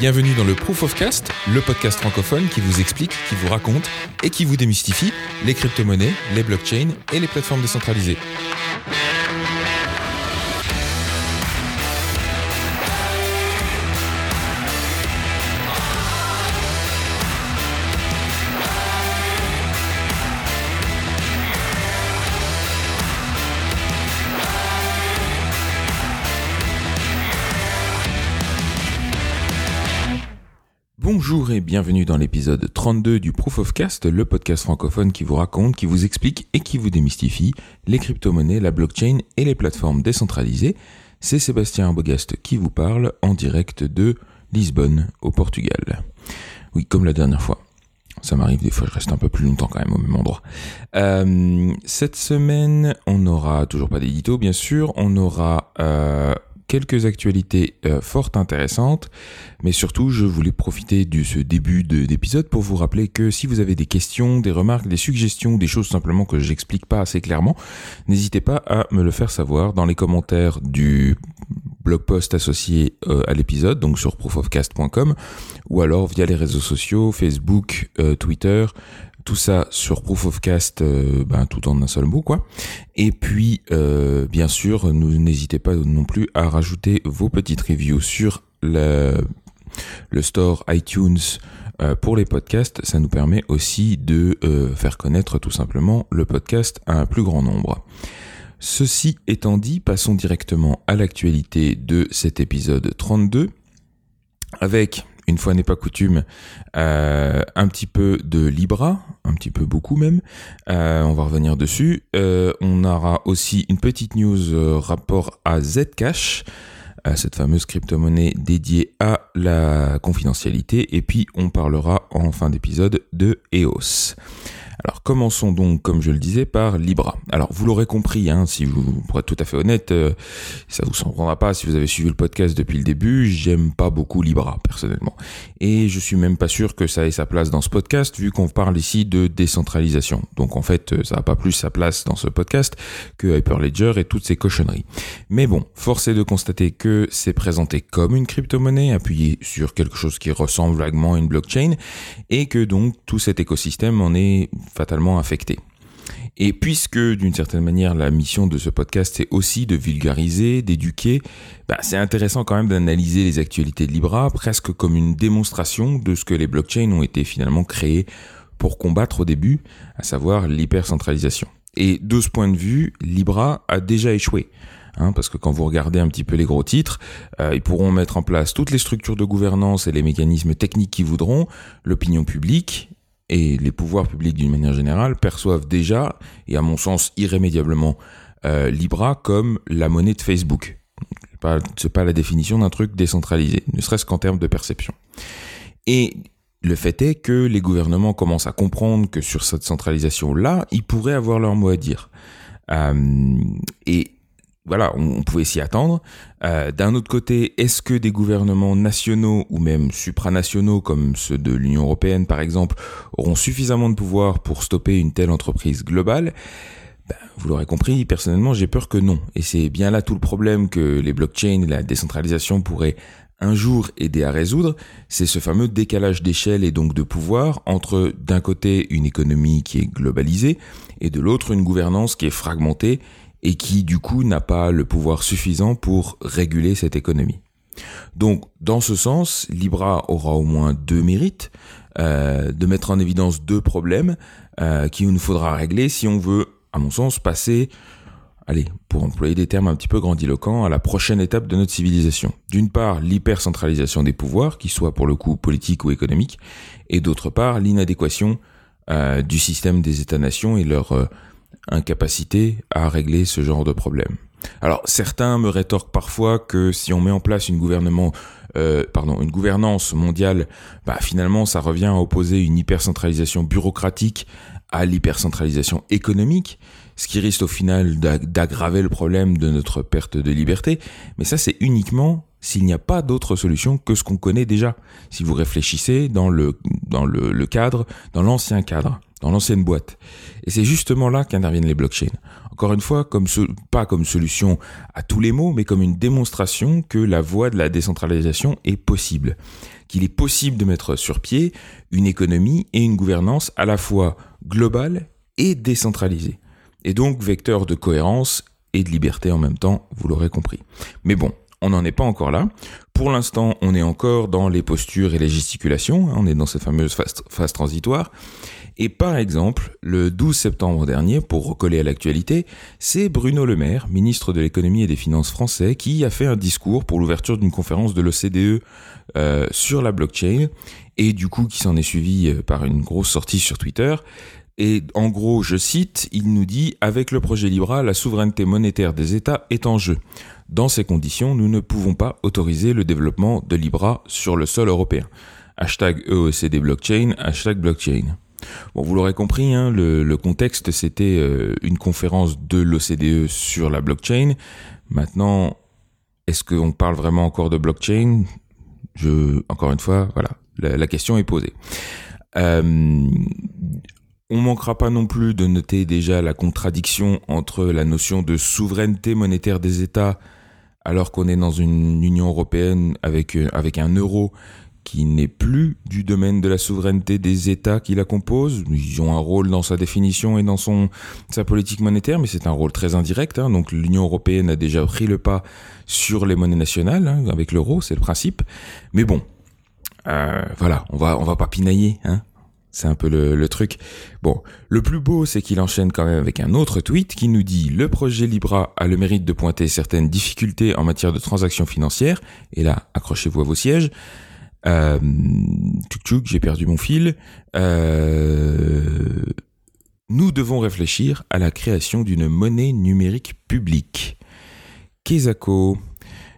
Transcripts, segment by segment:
Bienvenue dans le Proof of Cast, le podcast francophone qui vous explique, qui vous raconte et qui vous démystifie les crypto-monnaies, les blockchains et les plateformes décentralisées. Bienvenue dans l'épisode 32 du Proof of Cast, le podcast francophone qui vous raconte, qui vous explique et qui vous démystifie les crypto-monnaies, la blockchain et les plateformes décentralisées. C'est Sébastien Arbogast qui vous parle en direct de Lisbonne au Portugal. Oui, comme la dernière fois. Ça m'arrive des fois, je reste un peu plus longtemps quand même au même endroit. Euh, cette semaine, on n'aura toujours pas d'édito, bien sûr. On aura euh, quelques actualités euh, fort intéressantes, mais surtout je voulais profiter de ce début d'épisode pour vous rappeler que si vous avez des questions, des remarques, des suggestions, des choses simplement que j'explique pas assez clairement, n'hésitez pas à me le faire savoir dans les commentaires du blog post associé euh, à l'épisode, donc sur proofofcast.com, ou alors via les réseaux sociaux, Facebook, euh, Twitter, tout ça sur Proof of Cast, euh, ben, tout en un seul mot, quoi. Et puis, euh, bien sûr, n'hésitez pas non plus à rajouter vos petites reviews sur le, le store iTunes euh, pour les podcasts. Ça nous permet aussi de faire connaître tout simplement le podcast à un plus grand nombre. Ceci étant dit, passons directement à l'actualité de cet épisode 32 avec une fois n'est pas coutume, euh, un petit peu de Libra, un petit peu beaucoup même. Euh, on va revenir dessus. Euh, on aura aussi une petite news rapport à Zcash, cette fameuse crypto-monnaie dédiée à la confidentialité. Et puis on parlera en fin d'épisode de EOS. Alors commençons donc, comme je le disais, par Libra. Alors vous l'aurez compris, hein, si vous, pour être tout à fait honnête, euh, ça vous surprendra pas si vous avez suivi le podcast depuis le début, j'aime pas beaucoup Libra personnellement. Et je suis même pas sûr que ça ait sa place dans ce podcast, vu qu'on parle ici de décentralisation. Donc en fait, euh, ça n'a pas plus sa place dans ce podcast que Hyperledger et toutes ces cochonneries. Mais bon, force est de constater que c'est présenté comme une crypto-monnaie, appuyée sur quelque chose qui ressemble vaguement à une blockchain, et que donc tout cet écosystème en est fatalement affecté. Et puisque d'une certaine manière la mission de ce podcast c'est aussi de vulgariser, d'éduquer, bah, c'est intéressant quand même d'analyser les actualités de Libra presque comme une démonstration de ce que les blockchains ont été finalement créés pour combattre au début, à savoir l'hypercentralisation. Et de ce point de vue, Libra a déjà échoué. Hein, parce que quand vous regardez un petit peu les gros titres, euh, ils pourront mettre en place toutes les structures de gouvernance et les mécanismes techniques qu'ils voudront, l'opinion publique et les pouvoirs publics d'une manière générale perçoivent déjà, et à mon sens irrémédiablement, euh, Libra comme la monnaie de Facebook. Ce n'est pas la définition d'un truc décentralisé, ne serait-ce qu'en termes de perception. Et le fait est que les gouvernements commencent à comprendre que sur cette centralisation-là, ils pourraient avoir leur mot à dire. Euh, et voilà, on, pouvait s'y attendre. Euh, d'un autre côté, est-ce que des gouvernements nationaux ou même supranationaux comme ceux de l'Union européenne par exemple auront suffisamment de pouvoir pour stopper une telle entreprise globale? Ben, vous l'aurez compris, personnellement, j'ai peur que non. Et c'est bien là tout le problème que les blockchains et la décentralisation pourraient un jour aider à résoudre, c'est ce fameux décalage d'échelle et donc de pouvoir entre d'un côté une économie qui est globalisée et de l'autre une gouvernance qui est fragmentée et qui du coup n'a pas le pouvoir suffisant pour réguler cette économie. Donc dans ce sens, Libra aura au moins deux mérites, euh, de mettre en évidence deux problèmes euh, qu'il nous faudra régler si on veut, à mon sens, passer, allez, pour employer des termes un petit peu grandiloquents, à la prochaine étape de notre civilisation. D'une part, l'hypercentralisation des pouvoirs, qu'ils soient pour le coup politiques ou économiques, et d'autre part, l'inadéquation euh, du système des États-nations et leur euh, incapacité à régler ce genre de problème. Alors certains me rétorquent parfois que si on met en place une gouvernement euh, pardon, une gouvernance mondiale, bah, finalement ça revient à opposer une hypercentralisation bureaucratique à l'hypercentralisation économique, ce qui risque au final d'aggraver le problème de notre perte de liberté. Mais ça c'est uniquement s'il n'y a pas d'autre solution que ce qu'on connaît déjà. Si vous réfléchissez dans le, dans le cadre, dans l'ancien cadre dans l'ancienne boîte. Et c'est justement là qu'interviennent les blockchains. Encore une fois, pas comme solution à tous les maux, mais comme une démonstration que la voie de la décentralisation est possible. Qu'il est possible de mettre sur pied une économie et une gouvernance à la fois globale et décentralisée. Et donc vecteur de cohérence et de liberté en même temps, vous l'aurez compris. Mais bon, on n'en est pas encore là. Pour l'instant, on est encore dans les postures et les gesticulations, hein, on est dans cette fameuse phase, transitoire. Et par exemple, le 12 septembre dernier, pour recoller à l'actualité, c'est Bruno Le Maire, ministre de l'économie et des finances français, qui a fait un discours pour l'ouverture d'une conférence de l'OCDE euh, sur la blockchain, et du coup qui s'en est suivi euh, par une grosse sortie sur Twitter. Et en gros, je cite, il nous dit, avec le projet Libra, la souveraineté monétaire des États est en jeu. Dans ces conditions, nous ne pouvons pas autoriser le développement de Libra sur le sol européen. Hashtag EOCD blockchain, hashtag blockchain. Bon, vous l'aurez compris, hein, le, contexte c'était euh, une conférence de l'OCDE sur la blockchain. Maintenant, est-ce qu'on parle vraiment encore de blockchain? Je, encore une fois, voilà, la, question est posée. Euh, on manquera pas non plus de noter déjà la contradiction entre la notion de souveraineté monétaire des États alors qu'on est dans une Union européenne avec, euh, avec un euro qui n'est plus du domaine de la souveraineté des États qui la composent. Ils ont un rôle dans sa définition et dans son, sa politique monétaire, mais c'est un rôle très indirect. Hein. Donc l'Union européenne a déjà pris le pas sur les monnaies nationales hein, avec l'euro, c'est le principe. Mais bon, euh, voilà, on va on va pas pinailler. Hein. C'est un peu le, truc. Bon, le plus beau, c'est qu'il enchaîne quand même avec un autre tweet qui nous dit le projet Libra a le mérite de pointer certaines difficultés en matière de transactions financières. Et là, accrochez-vous à vos sièges. Euh, tchouk j'ai perdu mon fil. Euh, nous devons réfléchir à la création d'une monnaie numérique publique. Kezako,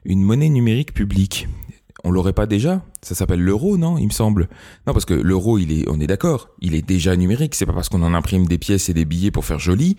une monnaie numérique publique on l'aurait pas déjà? Ça s'appelle l'euro, non Il me semble? Non, parce que l'euro, il est, on est d'accord, il est déjà numérique. C'est pas parce qu'on en imprime des pièces et des billets pour faire joli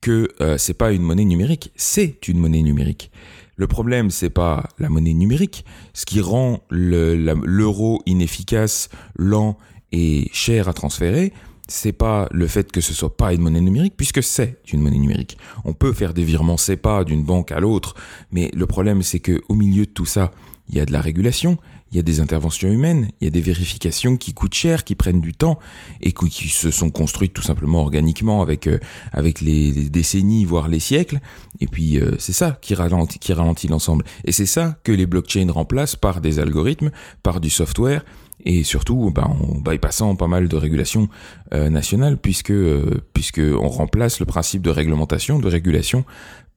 que euh, c'est pas une monnaie numérique. C'est une monnaie numérique. Le problème, c'est pas la monnaie numérique. Ce qui rend l'euro inefficace, lent et cher à transférer, c'est pas le fait que ce soit pas une monnaie numérique, puisque c'est une monnaie numérique. On peut faire des virements SEPA d'une banque à l'autre, mais le problème, c'est que au milieu de tout ça, il y a de la régulation, il y a des interventions humaines, il y a des vérifications qui coûtent cher, qui prennent du temps et qui se sont construites tout simplement organiquement avec euh, avec les, décennies voire les siècles. Et puis euh, c'est ça qui ralentit qui ralentit l'ensemble. Et c'est ça que les blockchains remplacent par des algorithmes, par du software et surtout ben, en bypassant pas mal de régulations euh, nationales puisque puisque on remplace le principe de réglementation, de régulation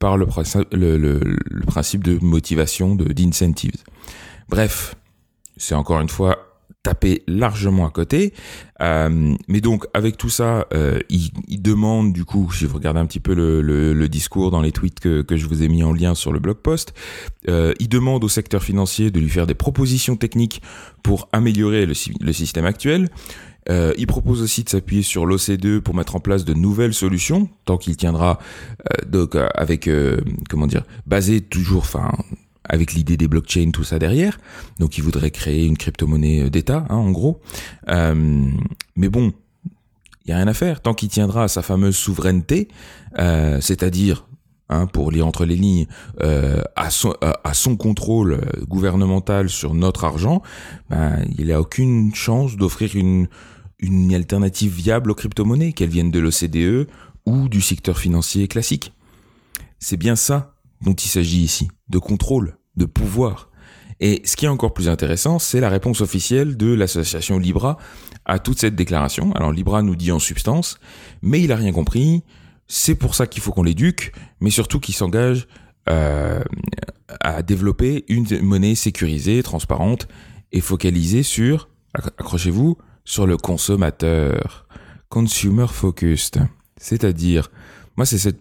par le, le, principe de motivation, de d'incentives. Bref, c'est encore une fois tapé largement à côté. Euh, mais donc avec tout ça, euh, il, il, demande du coup, si vous regardez un petit peu le, le, le discours dans les tweets que, que, je vous ai mis en lien sur le blog post, euh, il demande au secteur financier de lui faire des propositions techniques pour améliorer le, le système actuel. Euh, il propose aussi de s'appuyer sur l'OCDE pour mettre en place de nouvelles solutions, tant qu'il tiendra euh, donc euh, avec comment dire, basé toujours, enfin avec l'idée des blockchains, tout ça derrière. Donc il voudrait créer une crypto-monnaie d'État, hein, en gros. mais bon, il y a rien à faire tant qu'il tiendra à sa fameuse souveraineté, c'est-à-dire Hein, pour lire entre les lignes, à, son, à, son contrôle gouvernemental sur notre argent, ben, il n'a aucune chance d'offrir une, une alternative viable aux crypto-monnaies, qu'elles viennent de l'OCDE ou du secteur financier classique. C'est bien ça dont il s'agit ici, de contrôle, de pouvoir. Et ce qui est encore plus intéressant, c'est la réponse officielle de l'association Libra à toute cette déclaration. Alors Libra nous dit en substance, mais il a rien compris, c'est pour ça qu'il faut qu'on l'éduque, mais surtout qu'il s'engage euh, à développer une monnaie sécurisée, transparente et focalisée sur, accrochez-vous, sur le consommateur, consumer focused. C'est-à-dire, moi, c'est cette,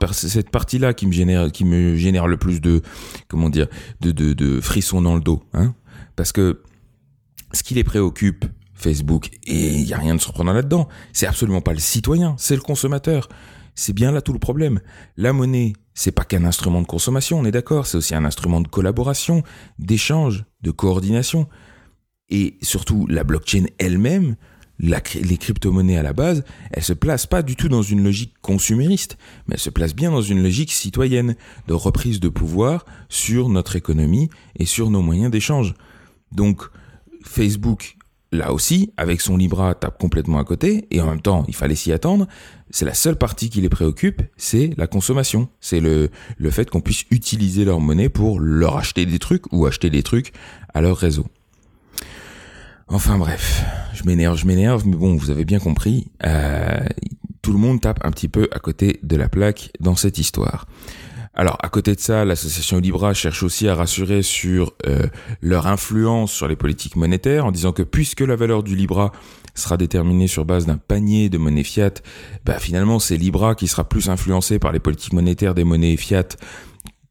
partie-là qui me génère, le plus de, comment dire, de, de, frissons dans le dos, hein. Parce que ce qui les préoccupe, Facebook, et il n'y a rien de surprenant là-dedans, c'est absolument pas le citoyen, c'est le consommateur. C'est bien là tout le problème. La monnaie, c'est pas qu'un instrument de consommation, on est d'accord, c'est aussi un instrument de collaboration, d'échange, de coordination. Et surtout, la blockchain elle-même, les crypto-monnaies à la base, elles se placent pas du tout dans une logique consumériste, mais elles se placent bien dans une logique citoyenne, de reprise de pouvoir sur notre économie et sur nos moyens d'échange. Donc, Facebook, là aussi, avec son Libra, tape complètement à côté, et en même temps, il fallait s'y attendre. C'est la seule partie qui les préoccupe, c'est la consommation. C'est le, le fait qu'on puisse utiliser leur monnaie pour leur acheter des trucs ou acheter des trucs à leur réseau. Enfin bref, je m'énerve, je m'énerve, mais bon, vous avez bien compris, euh, tout le monde tape un petit peu à côté de la plaque dans cette histoire. Alors, à côté de ça, l'association Libra cherche aussi à rassurer sur euh, leur influence sur les politiques monétaires en disant que puisque la valeur du Libra sera déterminée sur base d'un panier de monnaie fiat, bah, finalement c'est Libra qui sera plus influencé par les politiques monétaires des monnaies fiat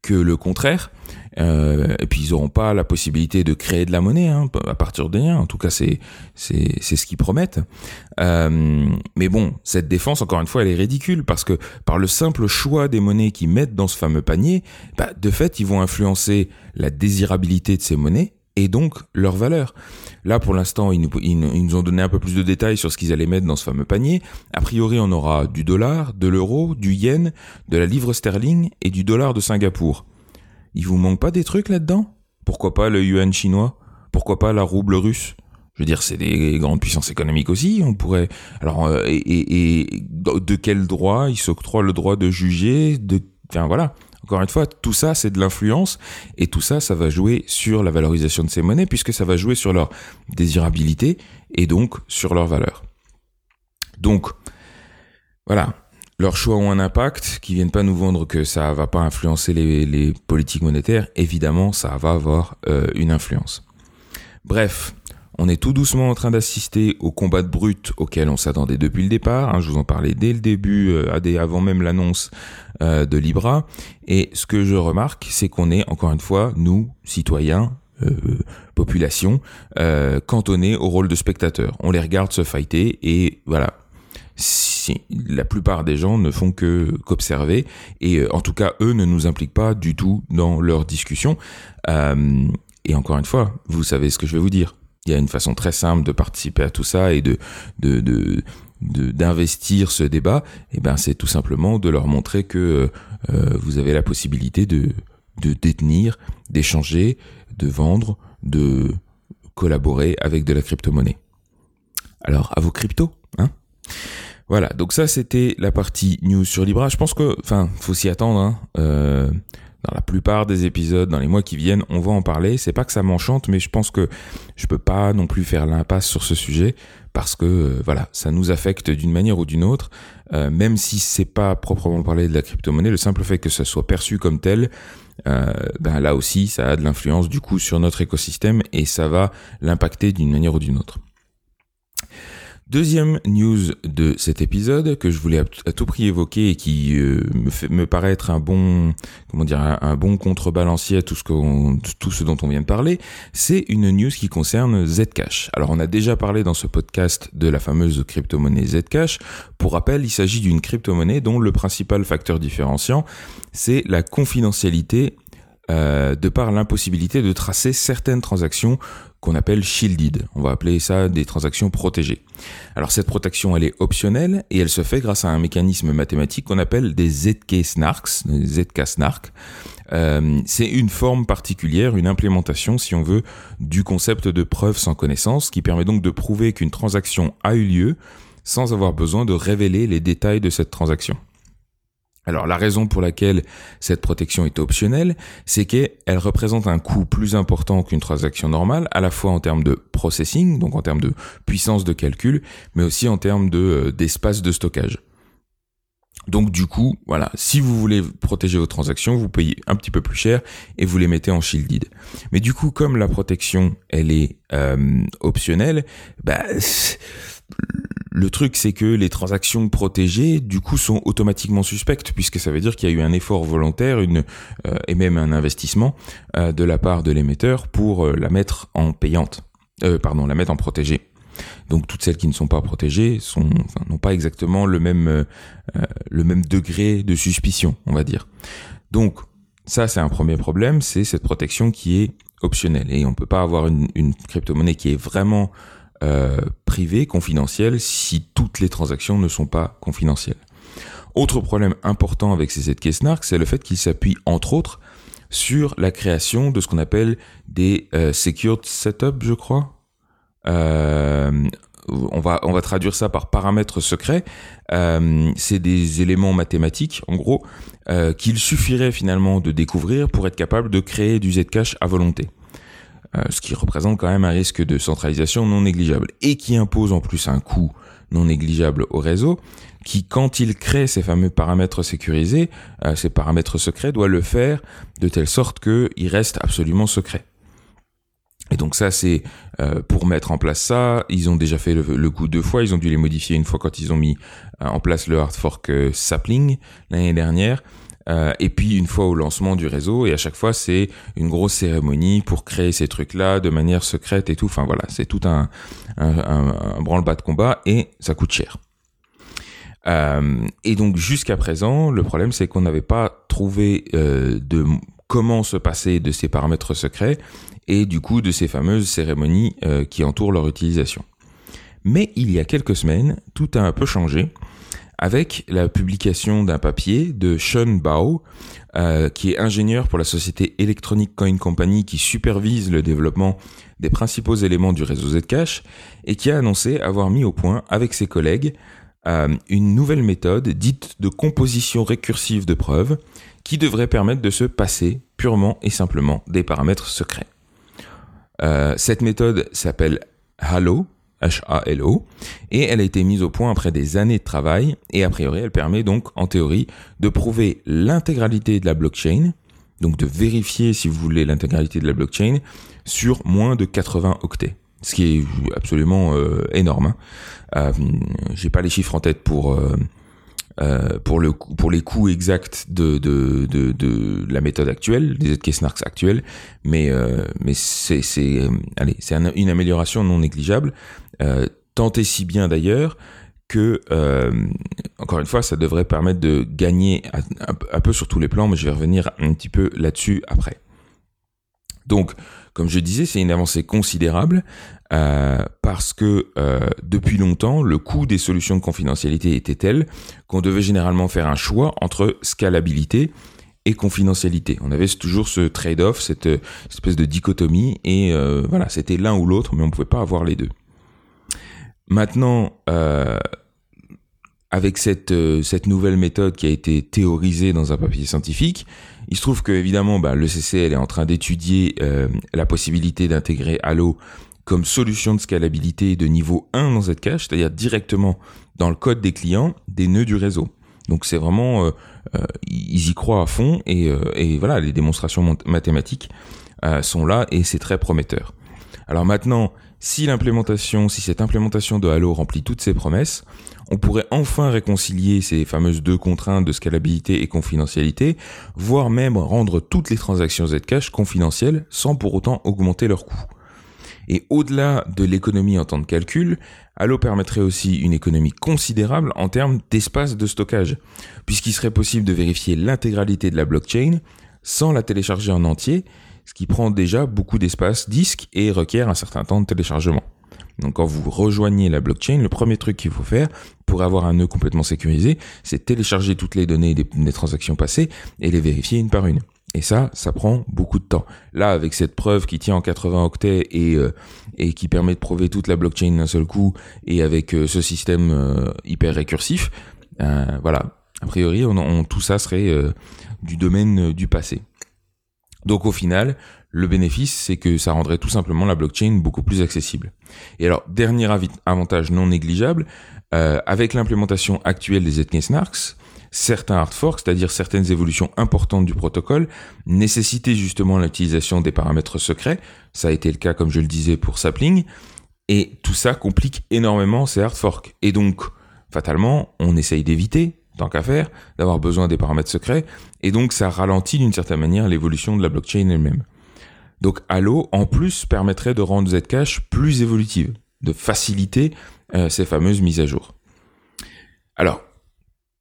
que le contraire. Euh, et puis ils n'auront pas la possibilité de créer de la monnaie hein, à partir de rien. En tout cas, c'est c'est c'est ce qu'ils promettent. Euh, mais bon, cette défense, encore une fois, elle est ridicule parce que par le simple choix des monnaies qu'ils mettent dans ce fameux panier, bah, de fait, ils vont influencer la désirabilité de ces monnaies et donc leur valeur. Là, pour l'instant, ils ils nous, ont donné un peu plus de détails sur ce qu'ils allaient mettre dans ce fameux panier. A priori, on aura du dollar, de l'euro, du yen, de la livre sterling et du dollar de Singapour. Il vous manque pas des trucs là-dedans? Pourquoi pas le yuan chinois? Pourquoi pas la rouble russe? Je veux dire, c'est des grandes puissances économiques aussi. On pourrait. Alors, euh, et, de quel droit ils s'octroient le droit de juger De, enfin voilà. Encore une fois, tout ça, c'est de l'influence, et tout ça, ça va jouer sur la valorisation de ces monnaies, puisque ça va jouer sur leur désirabilité et donc sur leur valeur. Donc, voilà leurs choix ont un impact, qui viennent pas nous vendre que ça va pas influencer les, politiques monétaires, évidemment ça va avoir euh, une influence. Bref, on est tout doucement en train d'assister au combat de brut auquel on s'attendait depuis le départ. Hein, je vous en parlais dès le début, euh, avant même l'annonce euh, de Libra. Et ce que je remarque, c'est qu'on est encore une fois, nous, citoyens, population, cantonnés au rôle de spectateurs. On les regarde se fighter et voilà, la plupart des gens ne font que qu'observer et euh, en tout cas eux ne nous impliquent pas du tout dans leurs discussions. Euh, et encore une fois, vous savez ce que je vais vous dire. Il y a une façon très simple de participer à tout ça et de de, d'investir ce débat. Eh ben c'est tout simplement de leur montrer que euh, vous avez la possibilité de de détenir, d'échanger, de vendre, de collaborer avec de la crypto-monnaie. Alors, à vos cryptos, hein? Voilà, donc ça c'était la partie news sur Libra. Je pense que, enfin, faut s'y attendre. Hein. Euh, dans la plupart des épisodes, dans les mois qui viennent, on va en parler. C'est pas que ça m'enchante, mais je pense que je peux pas non plus faire l'impasse sur ce sujet parce que euh, voilà, ça nous affecte d'une manière ou d'une autre. Euh, même si c'est pas proprement parler de la crypto-monnaie, le simple fait que ça soit perçu comme tel, ben là aussi, ça a de l'influence du coup sur notre écosystème et ça va l'impacter d'une manière ou d'une autre. Deuxième news de cet épisode que je voulais à tout prix évoquer et qui euh, me, paraît un bon, comment dire, un, bon contrebalancier à tout ce, tout ce dont on vient de parler, c'est une news qui concerne Zcash. Alors on a déjà parlé dans ce podcast de la fameuse crypto-monnaie Zcash. Pour rappel, il s'agit d'une crypto-monnaie dont le principal facteur différenciant, c'est la confidentialité euh, de par l'impossibilité de tracer certaines transactions qu'on appelle shielded. On va appeler ça des transactions protégées. Alors cette protection, elle est optionnelle et elle se fait grâce à un mécanisme mathématique qu'on appelle des ZK snarks, ZK snark. Euh, c'est une forme particulière, une implémentation, si on veut, du concept de preuve sans connaissance, qui permet donc de prouver qu'une transaction a eu lieu sans avoir besoin de révéler les détails de cette transaction. Alors la raison pour laquelle cette protection est optionnelle, c'est qu'elle représente un coût plus important qu'une transaction normale, à la fois en termes de processing, donc en termes de puissance de calcul, mais aussi en termes euh, d'espace de stockage. Donc du coup, voilà, si vous voulez protéger vos transactions, vous payez un petit peu plus cher et vous les mettez en shielded. Mais du coup, comme la protection, elle est euh, optionnelle, bah le truc, c'est que les transactions protégées, du coup, sont automatiquement suspectes, puisque ça veut dire qu'il y a eu un effort volontaire, une euh, et même un investissement euh, de la part de l'émetteur pour euh, la mettre en payante, pardon, la mettre en protégée. Donc toutes celles qui ne sont pas protégées n'ont pas exactement le même le même degré de suspicion, on va dire. Donc ça, c'est un premier problème, c'est cette protection qui est optionnelle et on peut pas avoir une, une crypto-monnaie qui est vraiment privée, confidentielle, si toutes les transactions ne sont pas confidentielles. Autre problème important avec ces ZK-SNARK, c'est le fait qu'ils s'appuient entre autres sur la création de ce qu'on appelle des secured setup, je crois. Euh, on va traduire ça par paramètres secrets. Euh, c'est des éléments mathématiques, en gros, euh, qu'il suffirait finalement de découvrir pour être capable de créer du Zcash à volonté. Ce qui représente quand même un risque de centralisation non négligeable et qui impose en plus un coût non négligeable au réseau qui, quand il crée ces fameux paramètres sécurisés, ces paramètres secrets, doit le faire de telle sorte qu'ils restent absolument secrets. Et donc ça, c'est euh, pour mettre en place ça. Ils ont déjà fait le, coup deux fois. Ils ont dû les modifier une fois quand ils ont mis euh, en place le hard fork euh, Sapling l'année dernière. Et puis une fois au lancement du réseau. Et à chaque fois, c'est une grosse cérémonie pour créer ces trucs-là de manière secrète et tout. Enfin voilà, c'est tout un, branle-bas de combat et ça coûte cher. et donc jusqu'à présent, le problème c'est qu'on n'avait pas trouvé de comment se passer de ces paramètres secrets et du coup de ces fameuses cérémonies euh, qui entourent leur utilisation. Mais il y a quelques semaines, tout a un peu changé avec la publication d'un papier de Sean Bao, euh, qui est ingénieur pour la société Electronic Coin Company qui supervise le développement des principaux éléments du réseau Zcash et qui a annoncé avoir mis au point avec ses collègues euh, une nouvelle méthode dite de composition récursive de preuves qui devrait permettre de se passer purement et simplement des paramètres secrets. Euh, cette méthode s'appelle Halo, H-A-L-O, et elle a été mise au point après des années de travail, et a priori elle permet donc en théorie de prouver l'intégralité de la blockchain, donc de vérifier si vous voulez l'intégralité de la blockchain sur moins de 80 octets, ce qui est absolument euh, énorme. Hein. Euh, J'ai pas les chiffres en tête pour euh, euh, pour, le, pour les coûts exacts de, de, de, la méthode actuelle, des ZK-SNARKs actuels, mais, mais c'est, c'est, c'est une amélioration non négligeable, tant et si bien d'ailleurs que, euh, encore une fois, ça devrait permettre de gagner un, peu sur tous les plans, mais je vais revenir un petit peu là-dessus après. Donc, comme je disais, c'est une avancée considérable euh, parce que euh, depuis longtemps, le coût des solutions de confidentialité était tel qu'on devait généralement faire un choix entre scalabilité et confidentialité. On avait toujours ce trade-off, cette, espèce de dichotomie, et euh, voilà, c'était l'un ou l'autre, mais on ne pouvait pas avoir les deux. Maintenant, euh, avec cette, euh, cette nouvelle méthode qui a été théorisée dans un papier scientifique, il se trouve que évidemment bah, le CCL est en train d'étudier euh, la possibilité d'intégrer Halo comme solution de scalabilité de niveau 1 dans Zcash, c'est-à-dire directement dans le code des clients des nœuds du réseau. Donc c'est vraiment, euh, euh ils y croient à fond et, et voilà, les démonstrations mathématiques sont là et c'est très prometteur. Alors maintenant, si l'implémentation, cette implémentation de Halo remplit toutes ses promesses, on pourrait enfin réconcilier ces fameuses deux contraintes de scalabilité et confidentialité, voire même rendre toutes les transactions Zcash confidentielles sans pour autant augmenter leurs coûts. Et au-delà de l'économie en temps de calcul, Halo permettrait aussi une économie considérable en termes d'espace de stockage, puisqu'il serait possible de vérifier l'intégralité de la blockchain sans la télécharger en entier, ce qui prend déjà beaucoup d'espace disque et requiert un certain temps de téléchargement. Donc quand vous rejoignez la blockchain, le premier truc qu'il faut faire pour avoir un nœud complètement sécurisé, c'est télécharger toutes les données des, transactions passées et les vérifier une par une. Et ça, ça prend beaucoup de temps. Là, avec cette preuve qui tient en 80 octets et, euh, et qui permet de prouver toute la blockchain d'un seul coup, et avec euh, ce système euh, hyper récursif, voilà, a priori, tout ça serait du domaine du passé. Donc au final, le bénéfice, c'est que ça rendrait tout simplement la blockchain beaucoup plus accessible. Et alors, dernier avantage non négligeable, euh, avec l'implémentation actuelle des Snarks, certains hard forks, c'est-à-dire certaines évolutions importantes du protocole, nécessitaient justement l'utilisation des paramètres secrets. Ça a été le cas, comme je le disais, pour Sapling. Et tout ça complique énormément ces hard forks. Et donc, fatalement, on essaye d'éviter, tant qu'à faire, d'avoir besoin des paramètres secrets. Et donc, ça ralentit d'une certaine manière l'évolution de la blockchain elle-même. Donc Halo, en plus, permettrait de rendre Zcash plus évolutive, de faciliter euh, ces fameuses mises à jour. Alors,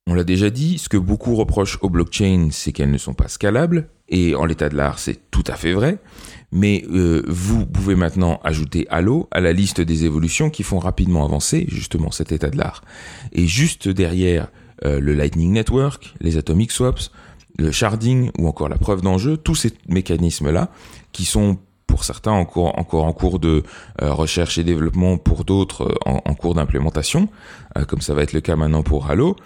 on l'a déjà dit, ce que beaucoup reprochent aux blockchains, c'est qu'elles ne sont pas scalables, et en l'état de l'art, c'est tout à fait vrai. Mais euh, vous pouvez maintenant ajouter Halo à la liste des évolutions qui font rapidement avancer justement cet état de l'art. Et juste derrière euh, le Lightning Network, les Atomic Swaps, le sharding ou encore la preuve d'enjeu, tous ces mécanismes-là qui sont pour certains encore, en cours de euh, recherche et développement, pour d'autres en, cours d'implémentation, comme ça va être le cas maintenant pour Halo,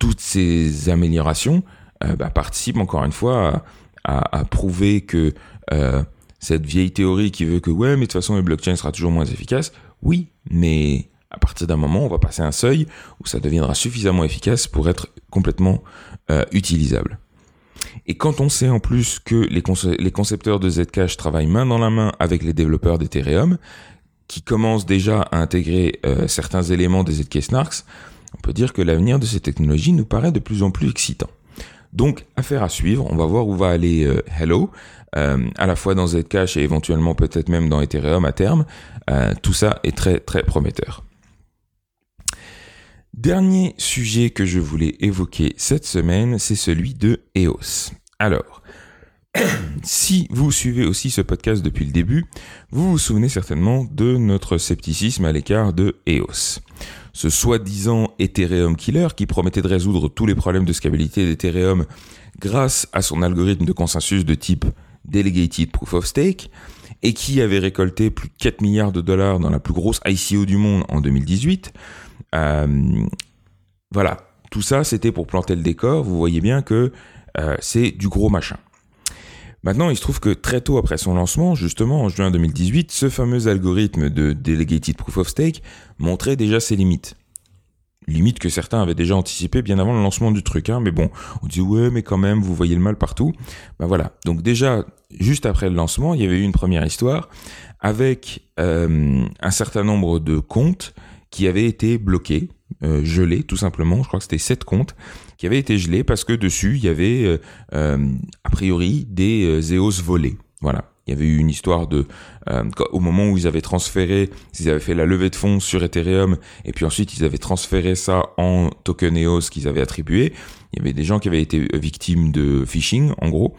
toutes ces améliorations bah, participent encore une fois à, à prouver que euh, cette vieille théorie qui veut que ouais, mais de toute façon, le blockchain sera toujours moins efficace. Oui, mais à partir d'un moment, on va passer un seuil où ça deviendra suffisamment efficace pour être complètement euh, utilisable. Et quand on sait en plus que les, concepteurs de Zcash travaillent main dans la main avec les développeurs d'Ethereum, qui commencent déjà à intégrer euh, certains éléments des ZK Snarks, on peut dire que l'avenir de ces technologies nous paraît de plus en plus excitant. Donc, affaire à suivre, on va voir où va aller Hello, euh, à la fois dans Zcash et éventuellement peut-être même dans Ethereum à terme. Tout ça est très très prometteur. Dernier sujet que je voulais évoquer cette semaine, c'est celui de EOS. Alors, si vous suivez aussi ce podcast depuis le début, vous vous souvenez certainement de notre scepticisme à l'écart de EOS. Ce soi-disant Ethereum killer qui promettait de résoudre tous les problèmes de scalabilité d'Ethereum grâce à son algorithme de consensus de type Delegated Proof of Stake, et qui avait récolté plus de 4 milliards de dollars dans la plus grosse ICO du monde en 2018. Euh, voilà, tout ça c'était pour planter le décor, vous voyez bien que euh, c'est du gros machin. Maintenant, il se trouve que très tôt après son lancement, justement en juin 2018, ce fameux algorithme de Delegated Proof of Stake montrait déjà ses limites limite que certains avaient déjà anticipé bien avant le lancement du truc. Hein, mais bon, on dit ouais, mais quand même, vous voyez le mal partout. Ben voilà. Donc déjà, juste après le lancement, il y avait eu une première histoire avec euh, un certain nombre de comptes qui avaient été bloqués, euh, gelés tout simplement. Je crois que c'était sept comptes qui avaient été gelés parce que dessus il y avait euh, euh a priori des Zeos volés. Voilà. Il y avait eu une histoire de au moment où ils avaient transféré, ils avaient fait la levée de fonds sur Ethereum et puis ensuite ils avaient transféré ça en token EOS qu'ils avaient attribué. Il y avait des gens qui avaient été victimes de phishing en gros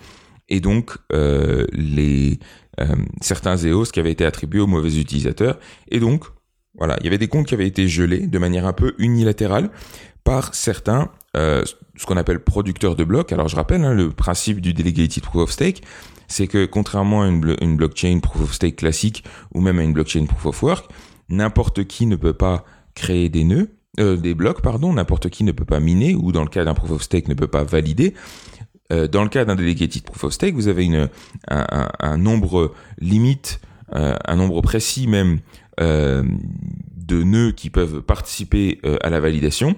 et donc les certains EOS qui avaient été attribués aux mauvais utilisateurs et donc voilà, il y avait des comptes qui avaient été gelés de manière un peu unilatérale par certains euh, ce qu'on appelle producteurs de blocs. Alors je rappelle hein, le principe du delegated proof of stake, c'est que contrairement à une, blockchain proof of stake classique ou même à une blockchain proof of work, n'importe qui ne peut pas créer des nœuds, euh, des blocs, pardon, n'importe qui ne peut pas miner ou dans le cas d'un proof of stake ne peut pas valider. Euh, dans le cas d'un delegated proof of stake, vous avez un, nombre limite, un nombre précis même de nœuds qui peuvent participer à la validation.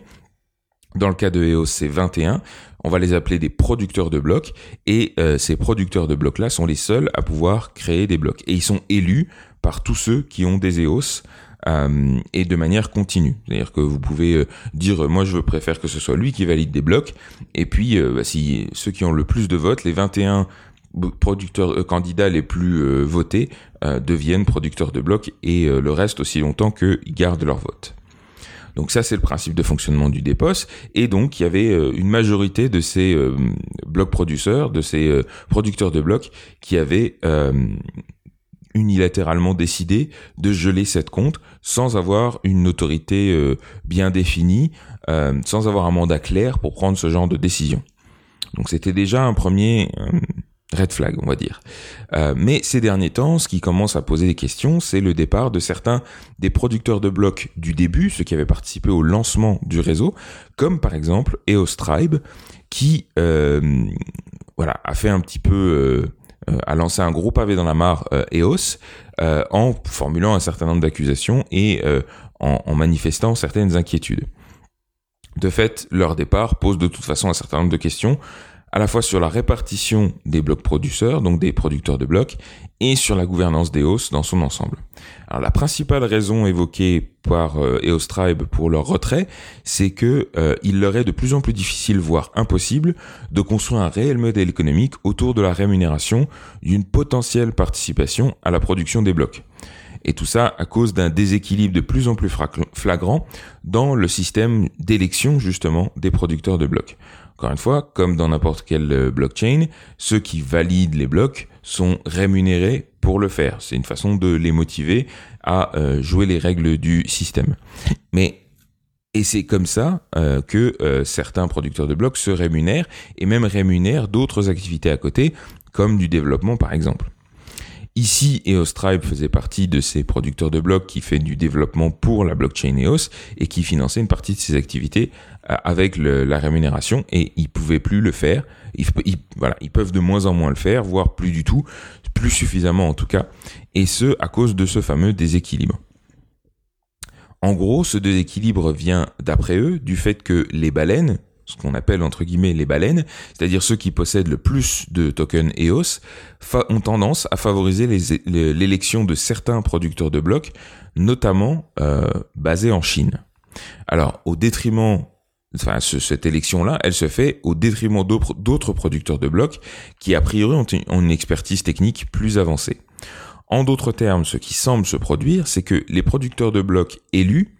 Dans le cas de EOS, c'est 21 on va les appeler des producteurs de blocs, et euh, ces producteurs de blocs-là sont les seuls à pouvoir créer des blocs. Et ils sont élus par tous ceux qui ont des EOS, euh, et de manière continue. C'est-à-dire que vous pouvez euh, dire, moi je préfère que ce soit lui qui valide des blocs, et puis bah, si ceux qui ont le plus de votes, les 21 producteurs candidats les plus votés deviennent producteurs de blocs et le reste aussi longtemps qu'ils gardent leur vote. Donc ça, c'est le principe de fonctionnement du DPoS. Et donc, il y avait euh, une majorité de ces euh, blocs producteurs, de ces euh, producteurs de blocs, qui avaient unilatéralement décidé de geler cette compte sans avoir une autorité bien définie, sans avoir un mandat clair pour prendre ce genre de décision. Donc c'était déjà un premier red flag, on va dire. Euh, mais ces derniers temps, ce qui commence à poser des questions, c'est le départ de certains des producteurs de blocs du début, ceux qui avaient participé au lancement du réseau, comme par exemple EOS Tribe, qui euh, voilà a fait un petit peu euh, a lancé un gros pavé dans la mare EOS en formulant un certain nombre d'accusations et en manifestant certaines inquiétudes. De fait, leur départ pose de toute façon un certain nombre de questions à la fois sur la répartition des blocs producteurs, donc des producteurs de blocs, et sur la gouvernance d'EOS dans son ensemble. Alors la principale raison évoquée par euh, EOS Tribe pour leur retrait, c'est que euh, il leur est de plus en plus difficile, voire impossible, de construire un réel modèle économique autour de la rémunération d'une potentielle participation à la production des blocs. Et tout ça à cause d'un déséquilibre de plus en plus flagrant dans le système d'élection justement des producteurs de blocs. Encore une fois, comme dans n'importe quelle euh, blockchain, ceux qui valident les blocs sont rémunérés pour le faire. C'est une façon de les motiver à euh, jouer les règles du système. Mais et c'est comme ça euh, que certains producteurs de blocs se rémunèrent et même rémunèrent d'autres activités à côté, comme du développement par exemple. Ici, EOS Tribe faisait partie de ces producteurs de blocs qui fait du développement pour la blockchain EOS et qui finançait une partie de ses activités avec la rémunération et ils pouvaient plus le faire. Ils, voilà, ils peuvent de moins en moins le faire, voire plus du tout, plus suffisamment en tout cas, et ce à cause de ce fameux déséquilibre. En gros, ce déséquilibre vient, d'après eux, du fait que les baleines, ce qu'on appelle entre guillemets les baleines, c'est-à-dire ceux qui possèdent le plus de tokens EOS, ont tendance à favoriser l'élection de certains producteurs de blocs, notamment euh, basés en Chine. Alors, au détriment, enfin, cette élection-là, elle se fait au détriment d'autres producteurs de blocs qui, a priori, ont une expertise technique plus avancée. En d'autres termes, ce qui semble se produire, c'est que les producteurs de blocs élus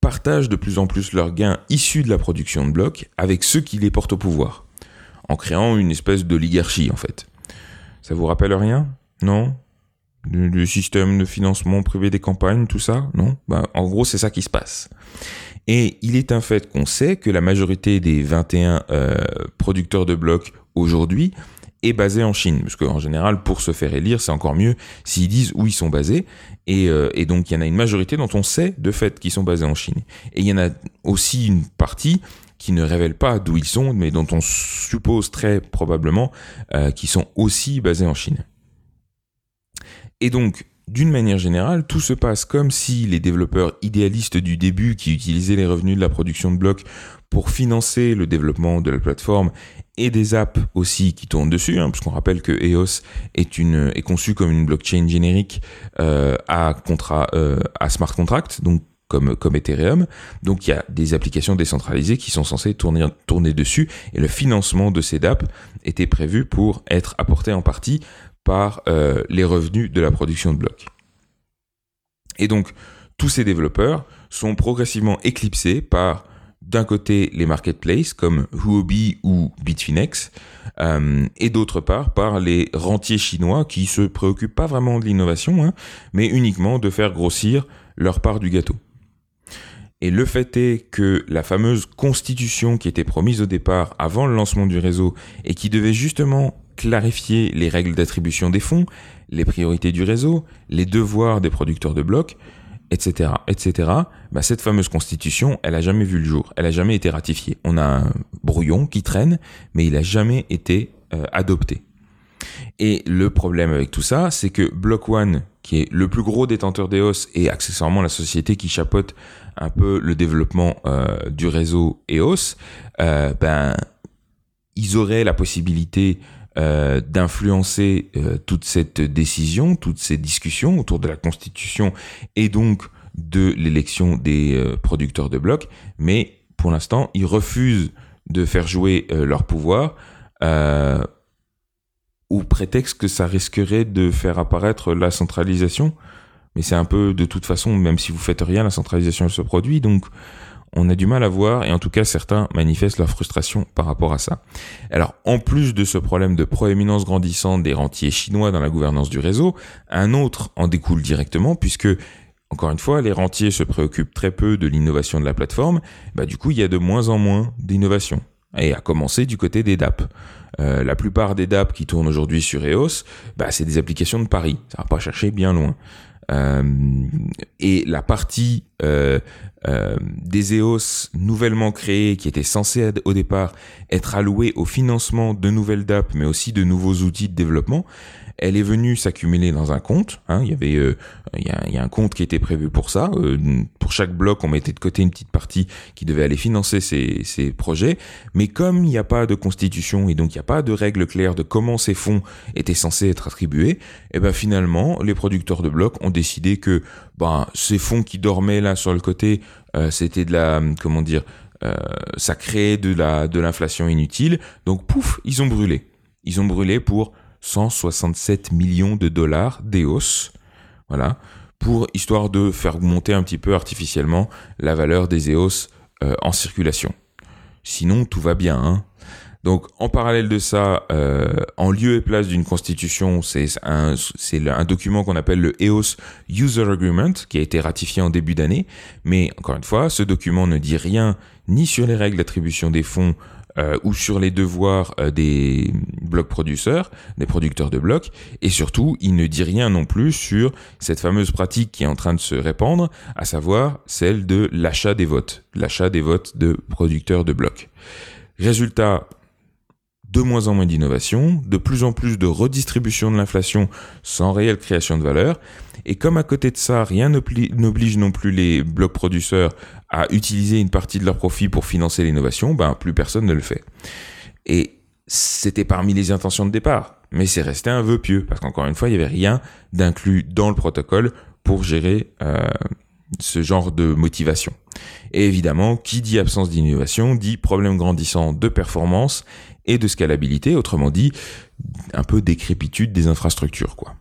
partagent de plus en plus leurs gains issus de la production de blocs avec ceux qui les portent au pouvoir, en créant une espèce d'oligarchie en fait. Ça vous rappelle rien? Non? Le, système de financement privé des campagnes, tout ça Non? Ben, En gros, c'est ça qui se passe. Et il est un fait qu'on sait que la majorité des 21 euh, producteurs de blocs aujourd'hui est basé en Chine. Parce qu'en général, pour se faire élire, c'est encore mieux s'ils disent où ils sont basés. Et, euh, et donc, il y en a une majorité dont on sait de fait qu'ils sont basés en Chine. Et il y en a aussi une partie qui ne révèle pas d'où ils sont, mais dont on suppose très probablement euh, qu'ils sont aussi basés en Chine. Et donc, d'une manière générale, tout se passe comme si les développeurs idéalistes du début qui utilisaient les revenus de la production de blocs pour financer le développement de la plateforme et des apps aussi qui tournent dessus, hein, parce qu'on rappelle que EOS est une est conçu comme une blockchain générique euh, euh, à smart contract, donc comme Ethereum. Donc il y a des applications décentralisées qui sont censées tourner tourner dessus et le financement de ces apps était prévu pour être apporté en partie par euh, les revenus de la production de blocs. Et donc, tous ces développeurs sont progressivement éclipsés par, d'un côté, les marketplaces comme Huobi ou Bitfinex, euh, et d'autre part, par les rentiers chinois qui se préoccupent pas vraiment de l'innovation, hein, mais uniquement de faire grossir leur part du gâteau. Et le fait est que la fameuse constitution qui était promise au départ avant le lancement du réseau et qui devait justement clarifier les règles d'attribution des fonds, les priorités du réseau, les devoirs des producteurs de blocs, etc., etc. Bah, cette fameuse constitution, elle a jamais vu le jour, elle a jamais été ratifiée. On a un brouillon qui traîne, mais il a jamais été euh, adopté. Et le problème avec tout ça, c'est que Block One, qui est le plus gros détenteur d'EOS et accessoirement la société qui chapeaute un peu le développement euh, du réseau EOS, euh, ben ils auraient la possibilité euh, d'influencer euh, toute cette décision, toutes ces discussions autour de la Constitution et donc de l'élection des euh, producteurs de blocs, mais pour l'instant, ils refusent de faire jouer leur pouvoir au prétexte que ça risquerait de faire apparaître la centralisation. Mais c'est un peu de toute façon, même si vous faites rien, la centralisation se produit, donc on a du mal à voir et en tout cas certains manifestent leur frustration par rapport à ça. Alors en plus de ce problème de proéminence grandissante des rentiers chinois dans la gouvernance du réseau, un autre en découle directement puisque encore une fois, les rentiers se préoccupent très peu de l'innovation de la plateforme, bah du coup il y a de moins en moins d'innovation. Et à commencer du côté des DAP. Euh, la plupart des DAP qui tournent aujourd'hui sur EOS, bah, c'est des applications de Paris. Ça va pas chercher bien loin. Euh, et la partie euh, euh, des EOS nouvellement créés, qui était censée au départ être allouée au financement de nouvelles DAP, mais aussi de nouveaux outils de développement, elle est venue s'accumuler dans un compte. Hein. Il y avait, euh, il, y a, il, y a, un compte qui était prévu pour ça. Euh, pour chaque bloc, on mettait de côté une petite partie qui devait aller financer ces, ces projets. Mais comme il n'y a pas de constitution et donc il n'y a pas de règles claires de comment ces fonds étaient censés être attribués, et eh ben finalement, les producteurs de blocs ont décidé que ben, ces fonds qui dormaient là sur le côté, euh, c'était de la, comment dire, ça créait de la de l'inflation inutile. Donc pouf, ils ont brûlé. Ils ont brûlé pour 167 millions de dollars d'EOS. Voilà. Pour histoire de faire monter un petit peu artificiellement la valeur des EOS euh, en circulation. Sinon, tout va bien. Hein. Donc, en parallèle de ça, euh, en lieu et place d'une constitution, c'est un, document qu'on appelle le EOS User Agreement, qui a été ratifié en début d'année. Mais encore une fois, ce document ne dit rien ni sur les règles d'attribution des fonds euh, ou sur les devoirs euh, des blocs producteurs, des producteurs de blocs, et surtout, il ne dit rien non plus sur cette fameuse pratique qui est en train de se répandre, à savoir celle de l'achat des votes, l'achat des votes de producteurs de blocs. Résultat, de moins en moins d'innovation, de plus en plus de redistribution de l'inflation sans réelle création de valeur, et comme à côté de ça, rien n'oblige non plus les blocs producteurs à utiliser une partie de leur profit pour financer l'innovation, ben plus personne ne le fait. Et c'était parmi les intentions de départ, mais c'est resté un vœu pieux, parce qu'encore une fois, il n'y avait rien d'inclus dans le protocole pour gérer euh, ce genre de motivation. Et évidemment, qui dit absence d'innovation dit problème grandissant de performance et de scalabilité, autrement dit, un peu décrépitude des infrastructures, quoi.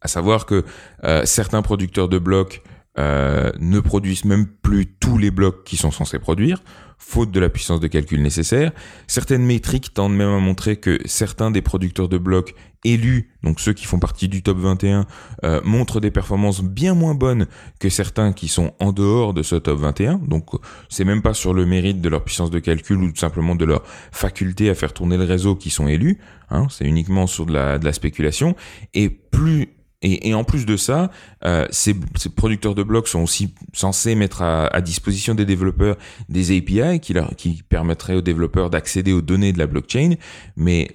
À savoir que euh, certains producteurs de blocs euh, ne produisent même plus tous les blocs qui sont censés produire, faute de la puissance de calcul nécessaire. Certaines métriques tendent même à montrer que certains des producteurs de blocs élus, donc ceux qui font partie du top 21, euh, montrent des performances bien moins bonnes que certains qui sont en dehors de ce top 21. Donc c'est même pas sur le mérite de leur puissance de calcul ou tout simplement de leur faculté à faire tourner le réseau qui sont élus. Hein, c'est uniquement sur de la, de la spéculation. Et plus et, en plus de ça, euh, ces, producteurs de blocs sont aussi censés mettre à, disposition des développeurs des API qui, leur, qui permettraient aux développeurs d'accéder aux données de la blockchain, mais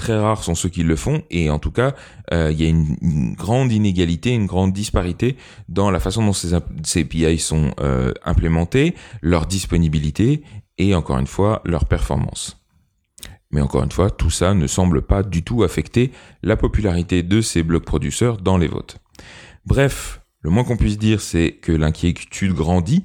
très rares sont ceux qui le font et en tout cas euh, il y a une, grande inégalité, une grande disparité dans la façon dont ces, ces API sont euh, implémentés, leur disponibilité et encore une fois leur performance. Mais encore une fois, tout ça ne semble pas du tout affecter la popularité de ces blocs producteurs dans les votes. Bref, le moins qu'on puisse dire, c'est que l'inquiétude grandit,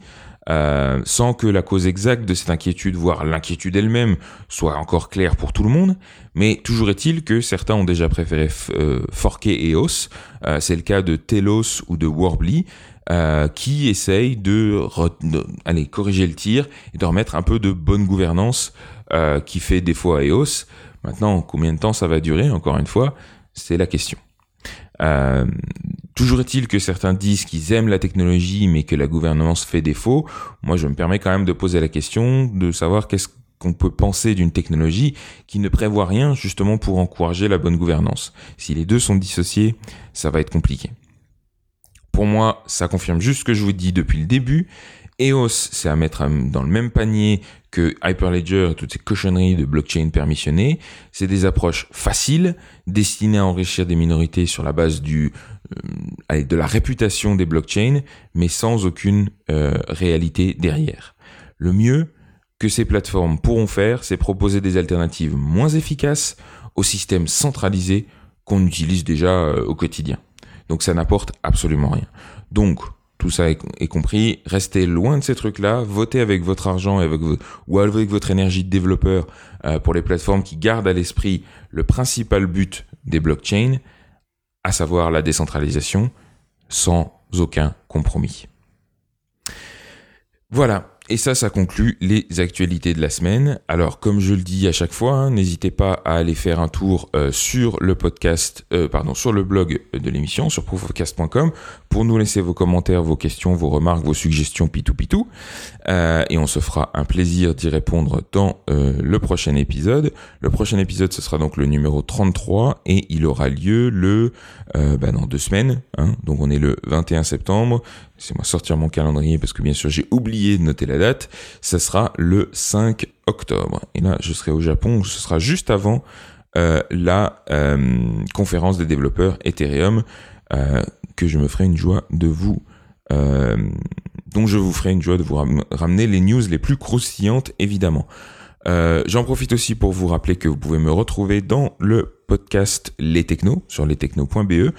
euh, sans que la cause exacte de cette inquiétude, voire l'inquiétude elle-même, soit encore claire pour tout le monde. Mais toujours est-il que certains ont déjà préféré euh, forquer EOS. Euh, c'est le cas de Telos ou de Warbly. qui essayent de, de, corriger le tir et de remettre un peu de bonne gouvernance euh, qui fait défaut à EOS. Maintenant, combien de temps ça va durer, encore une fois, c'est la question. Euh, toujours est-il que certains disent qu'ils aiment la technologie, mais que la gouvernance fait défaut. Moi, je me permets quand même de poser la question de savoir qu'est-ce qu'on peut penser d'une technologie qui ne prévoit rien justement pour encourager la bonne gouvernance. Si les deux sont dissociés, ça va être compliqué. Pour moi, ça confirme juste ce que je vous dis depuis le début. EOS, c'est à mettre dans le même panier que Hyperledger et toutes ces cochonneries de blockchain permissionnées, c'est des approches faciles, destinées à enrichir des minorités sur la base euh, de la réputation des blockchains, mais sans aucune euh, réalité derrière. Le mieux que ces plateformes pourront faire, c'est proposer des alternatives moins efficaces au système centralisé qu'on utilise déjà euh, au quotidien. Donc ça n'apporte absolument rien. Donc, tout ça est, compris. Restez loin de ces trucs-là. Votez avec votre argent avec ou avec votre énergie de développeur euh, pour les plateformes qui gardent à l'esprit le principal but des blockchains, à savoir la décentralisation, sans aucun compromis. Voilà. Et ça, ça conclut les actualités de la semaine. Alors, comme je le dis à chaque fois, hein, n'hésitez pas à aller faire un tour euh, sur le podcast, euh, pardon, sur le blog de l'émission, sur proofofcast.com, pour nous laisser vos commentaires, vos questions, vos remarques, vos suggestions, pitou pitou. Euh, et on se fera un plaisir d'y répondre dans le prochain épisode. Le prochain épisode, ce sera donc le numéro 33 et il aura lieu le, bah, dans deux semaines. Hein, donc, on est le 21 septembre. C'est moi sortir mon calendrier parce que bien sûr j'ai oublié de noter la date. Ça sera le 5 octobre. Et là, je serai au Japon. Ce sera juste avant euh, la euh, conférence des développeurs Ethereum euh, que je me ferai une joie de vous. dont je vous ferai une joie de vous ramener les news les plus croustillantes évidemment. J'en profite aussi pour vous rappeler que vous pouvez me retrouver dans le podcast Les Technos sur lestechnos.be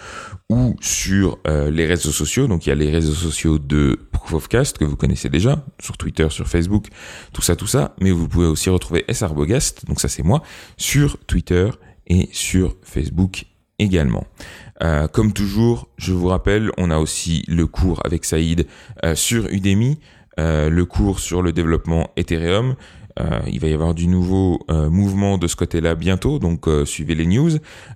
ou sur euh, les réseaux sociaux. Donc il y a les réseaux sociaux de Proof of Cast que vous connaissez déjà sur Twitter, sur Facebook, tout ça, tout ça. Mais vous pouvez aussi retrouver SRBogast, donc ça c'est moi, sur Twitter et sur Facebook également. Euh, comme toujours, je vous rappelle, on a aussi le cours avec Saïd euh, sur Udemy. le cours sur le développement Ethereum. Il va y avoir du nouveau mouvement de ce côté-là bientôt, donc suivez les news.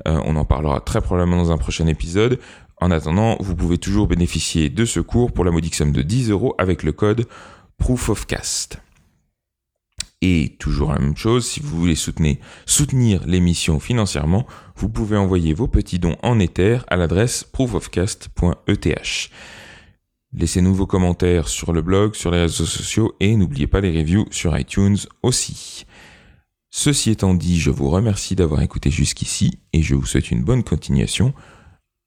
on en parlera très probablement dans un prochain épisode. En attendant, vous pouvez toujours bénéficier de ce cours pour la modique somme de 10 euros avec le code ProofOfCast. Et toujours la même chose, si vous voulez soutenir, soutenir l'émission financièrement, vous pouvez envoyer vos petits dons en Ether à l'adresse proofofcast.eth. Laissez-nous vos commentaires sur le blog, sur les réseaux sociaux et n'oubliez pas les reviews sur iTunes aussi. Ceci étant dit, je vous remercie d'avoir écouté jusqu'ici et je vous souhaite une bonne continuation.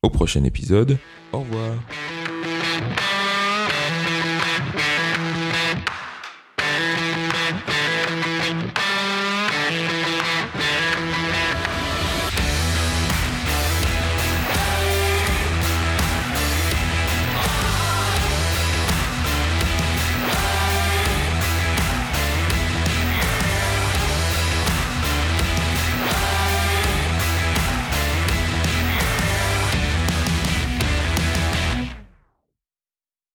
Au prochain épisode, au revoir.